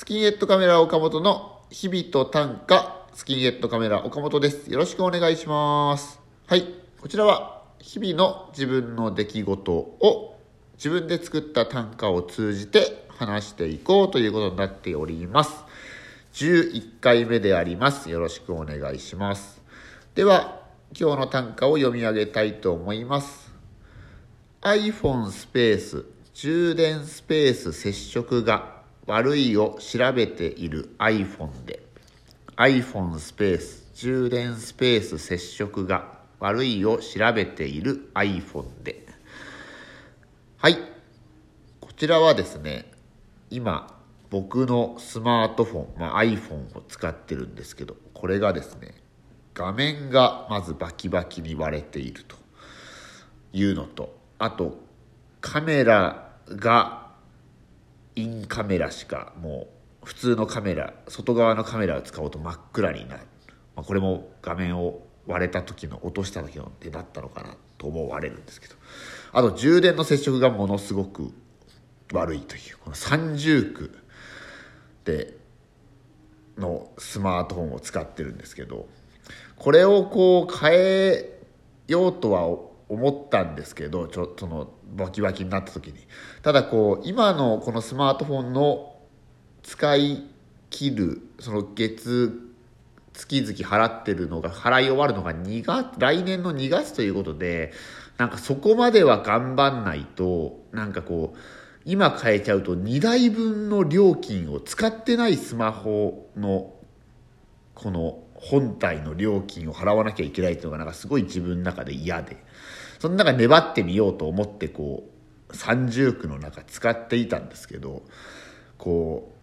スキンヘッドカメラ岡本の日々と短歌、スキンヘッドカメラ岡本です。よろしくお願いします。はい、こちらは日々の自分の出来事を自分で作った短歌を通じて話していこうということになっております。11回目であります。よろしくお願いします。では、今日の短歌を読み上げたいと思います。iPhone スペース充電スペース接触が悪いを調べている iPhone で iPhone スペース充電スペース接触が悪いを調べている iPhone で。はい。こちらはですね今僕のスマートフォン、まあ、iPhone を使ってるんですけどこれがですね画面がまずバキバキに割れているというのとあとカメラがインカメラしかもう普通のカメラ外側のカメラを使おうと真っ暗になる、まあ、これも画面を割れた時の落とした時の出だったのかなと思われるんですけど。あと充電の接触がものすごく悪いという。この三重苦でのスマートフォンを使ってるんですけど。これをこう変えようとは思ったんですけどちょっとのバキバキになった時に。ただこう今のこのスマートフォンの使い切るその月月々払ってるのが払い終わるのが2月来年の2月ということでなんかそこまでは頑張んないとなんかこう今変えちゃうと2台分の料金を使ってないスマホのこの本体の料金を払わなきゃいけないっていうのがなんかすごい自分の中で嫌でその中粘ってみようと思ってこう三重苦の中使っていたんですけどこ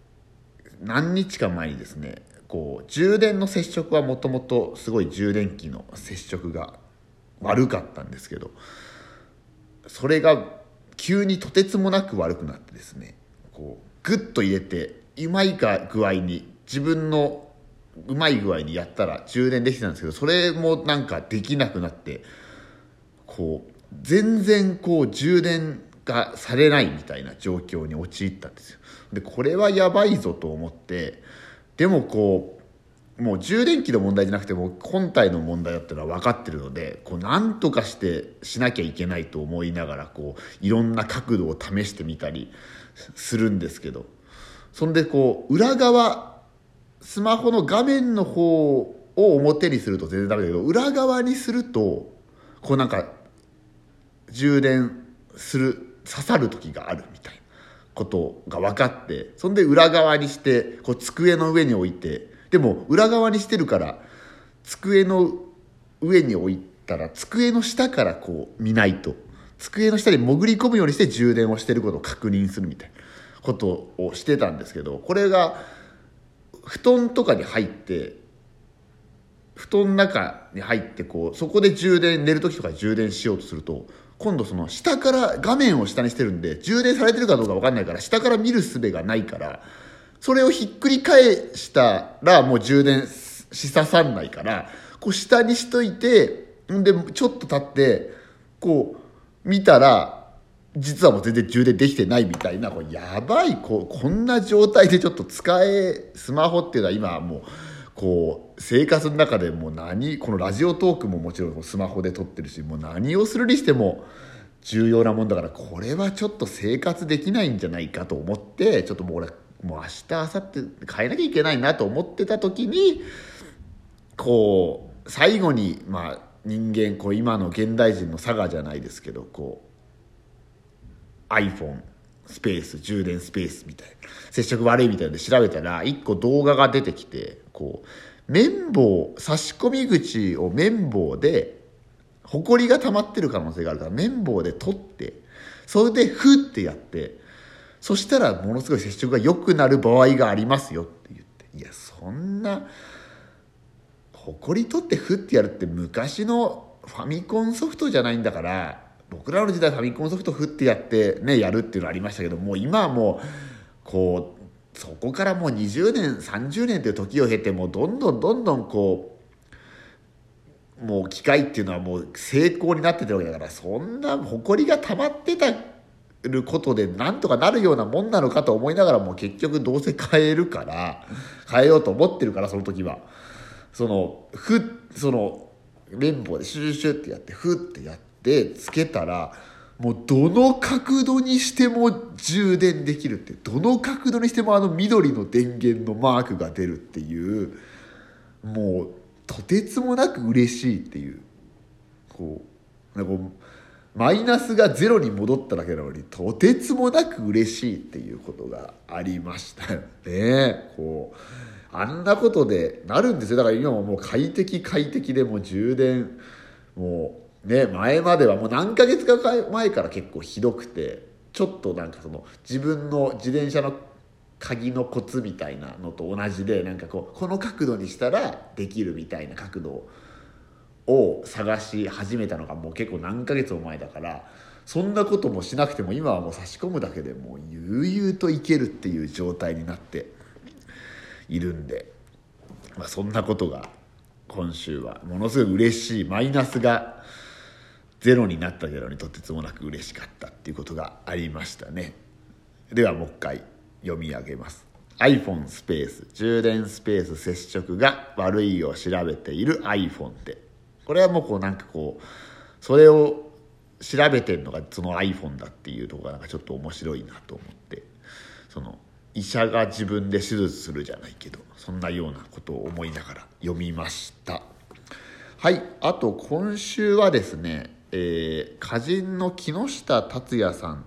う何日か前にですねこう充電の接触はもともとすごい充電器の接触が悪かったんですけどそれが急にとてつもなく悪くなってですねこうグッと入れてうまいか具合に自分のうまい具合にやったら充電できてたんですけどそれもなんかできなくなってこう全然こう充電がされないみたいな状況に陥ったんですよ。でこれはやばいぞと思ってでもこうもう充電器の問題じゃなくても本体の問題だったのは分かってるのでこう何とかしてしなきゃいけないと思いながらこういろんな角度を試してみたりするんですけどそんでこう裏側スマホの画面の方を表にすると全然ダメだけど裏側にするとこうなんか充電する刺さる時があるみたいなことが分かってそんで裏側にしてこう机の上に置いてでも裏側にしてるから机の上に置いたら机の下からこう見ないと。机の下に潜り込むようにして充電をしてることを確認するみたいなことをしてたんですけどこれが布団とかに入って布団の中に入ってこうそこで充電寝る時とか充電しようとすると今度その下から画面を下にしてるんで充電されてるかどうか分かんないから下から見る術がないからそれをひっくり返したらもう充電し刺さんないからこう下にしといてんでちょっと経ってこう見たら実はもう全然充電できてないみたいなこやばいこうこんな状態でちょっと使えスマホっていうのは今もうこう生活の中でもう何このラジオトークももちろんスマホで撮ってるしもう何をするにしても重要なもんだからこれはちょっと生活できないんじゃないかと思ってちょっともう俺もう明日明後日変えなきゃいけないなと思ってた時にこう最後にまあ人間こう今の現代人の差がじゃないですけどこう iPhone スペース充電スペースみたいな接触悪いみたいなので調べたら1個動画が出てきてこう綿棒差し込み口を綿棒でほこりが溜まってる可能性があるから綿棒で取ってそれでフッてやってそしたらものすごい接触が良くなる場合がありますよって言っていやそんなほこり取ってフッてやるって昔のファミコンソフトじゃないんだから僕らの時代ファミコンソフト振ってやってねやるっていうのありましたけどもう今はもうこうそこからもう20年30年という時を経てもうどんどんどんどんこうもう機械っていうのはもう成功になってたわけだからそんな埃が溜まってたることでなんとかなるようなもんなのかと思いながらも結局どうせ変えるから変えようと思ってるからその時は。そのふその綿棒でシュシュシュってやってふってやってつけたらもうどの角度にしても充電できるってどの角度にしてもあの緑の電源のマークが出るっていうもうとてつもなく嬉しいっていうこうなんかマイナスがゼロに戻っただけなのにとてつもなく嬉しいっていうことがありましたよね。こうあんなことでなるんですよだから今ももう快適快適でも充電もうね前まではもう何ヶ月か前から結構ひどくてちょっとなんかその自分の自転車の鍵のコツみたいなのと同じでなんかこうこの角度にしたらできるみたいな角度を。探し始めたのがもう結構何ヶ月も前だからそんなこともしなくても今はもう差し込むだけでもう悠々といけるっていう状態になっているんで、まあ、そんなことが今週はものすごい嬉しいマイナスがゼロになったけどにとてつもなく嬉しかったっていうことがありましたね。ではもう一回読み上げます。iPhone スペース充電スペース接触が悪いを調べている iPhone でこれはもうこうなんかこうそれを調べてるのがその iPhone だっていうとこがなんかちょっと面白いなと思って。その医者が自分で手術するじゃないけどそんなようなことを思いながら読みました。はいあと今週はですね、えー、歌人の木下達也さん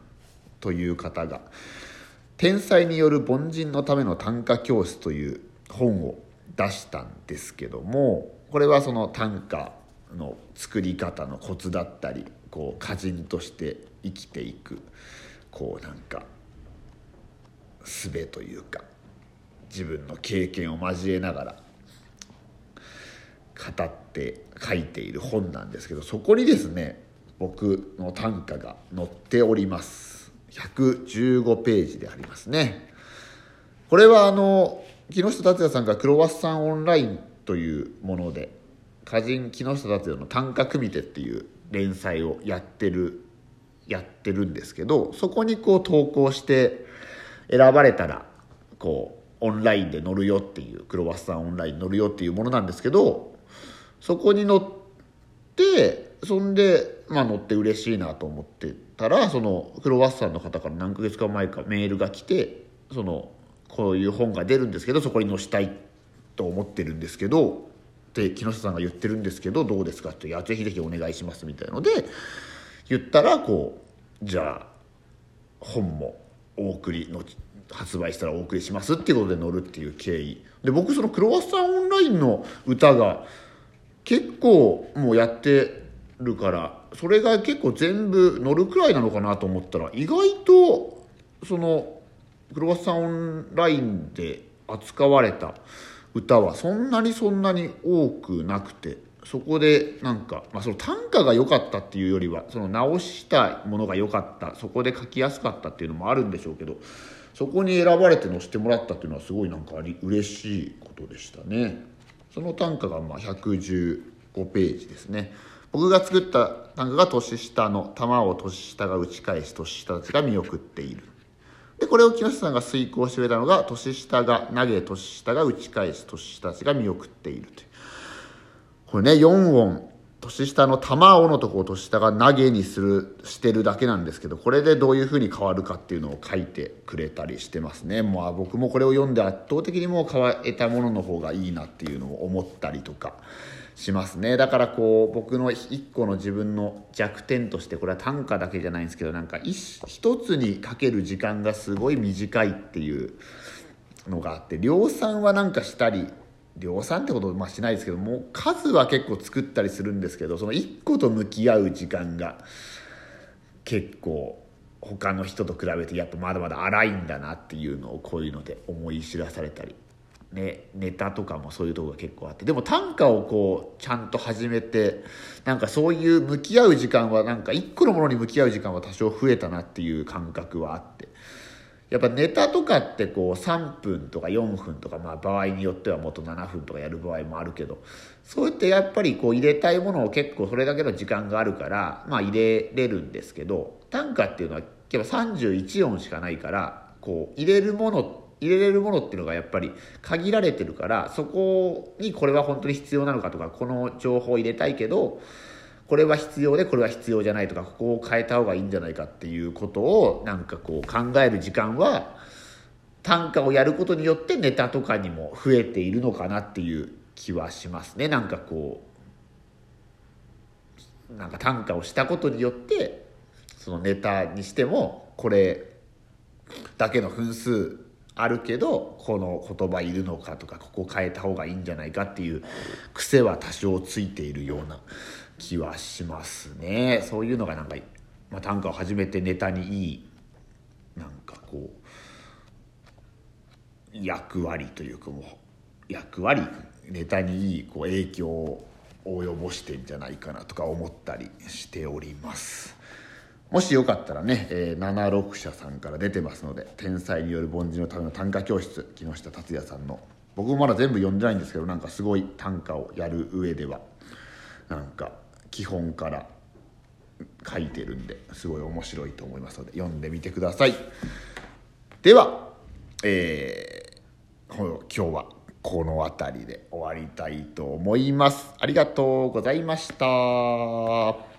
という方が「天才による凡人のための短歌教室」という本を出したんですけどもこれはその短歌の作り方のコツだったりこう歌人として生きていくこうなんか術というか自分の経験を交えながら語っって書いている本なんですけどそこにですね僕の短歌が載っております。115ページでありますね。これはあの木下達也さんが「クロワッサンオンライン」というもので歌人木下達也の短歌組手っていう連載をやってるやってるんですけどそこにこう投稿して選ばれたらこうオンラインで乗るよっていうクロワッサンオンライン乗るよっていうものなんですけどそこに乗ってそんでまあ乗って嬉しいなと思ってたらそのクロワッサンの方から何ヶ月か前かメールが来てそのこういう本が出るんですけどそこに載したいと思ってるんですけどって木下さんが言ってるんですけどどうですかって「いやぜひぜひお願いします」みたいので言ったらこうじゃあ本もお送りの発売したらお送りしますっていうことで載るっていう経緯で僕そのクロワッサンオンラインの歌が結構もうやってるからそれが結構全部載るくらいなのかなと思ったら意外とそのクロワッサンオンラインで扱われた歌はそんなにそんなに多くなくてそこでなんか、まあ、その短歌が良かったっていうよりはその直したものが良かったそこで書きやすかったっていうのもあるんでしょうけどそこに選ばれて載せてもらったっていうのはすごいなんかあり嬉しいことでしたね。その単価がまあ115ページですね。僕が作った単価が年下の玉を年下が打ち返し年下たちが見送っている。でこれを木下さんが遂行してくれたのが年下が投げ年下が打ち返す年下たちが見送っているという。これね4音年下の玉をのとこを年下が投げにするしてるだけなんですけどこれでどういうふうに変わるかっていうのを書いてくれたりしてますね。もう僕もこれを読んで圧倒的にもう変えたものの方がいいなっていうのを思ったりとかしますね。だからこう僕の一個の自分の弱点としてこれは短歌だけじゃないんですけどなんか一つにかける時間がすごい短いっていうのがあって量産はなんかしたり量産ってことまあしないですけども数は結構作ったりするんですけどその一個と向き合う時間が結構他の人と比べてやっぱまだまだ荒いんだなっていうのをこういうので思い知らされたり。ね、ネタとかもそういうとこが結構あって。でも短歌をこうちゃんと始めてなんかそういう向き合う時間はなんか一個のものに向き合う時間は多少増えたなっていう感覚はあって。やっぱネタとかってこう3分とか4分とかまあ場合によってはもっと7分とかやる場合もあるけどそうやってやっぱりこう入れたいものを結構それだけの時間があるからまあ入れれるんですけど短歌っていうのはけば31音しかないからこう入れるもの入れれるものっていうのがやっぱり限られてるからそこにこれは本当に必要なのかとかこの情報を入れたいけどこれは必要でこれは必要じゃないとかここを変えた方がいいんじゃないかっていうことをなんかこう考える時間は短歌をやることによってネタとかにも増えているのかなっていう気はしますね。なんかこうなんか短歌をしたことによってそのネタにしてもこれだけの分数あるけどこの言葉いるのかとかここ変えた方がいいんじゃないかっていう癖は多少ついているような気はしますねそういうのがなんか、まあ、短歌を始めてネタにいいなんかこう役割というかもう役割ネタにいいこう影響を及ぼしてんじゃないかなとか思ったりしております。もしよかったらね、えー、76社さんから出てますので「天才による凡人のための短歌教室」木下達也さんの僕もまだ全部読んでないんですけどなんかすごい短歌をやる上ではなんか基本から書いてるんですごい面白いと思いますので読んでみてください。では、えー、今日はこの辺りで終わりたいと思います。ありがとうございました。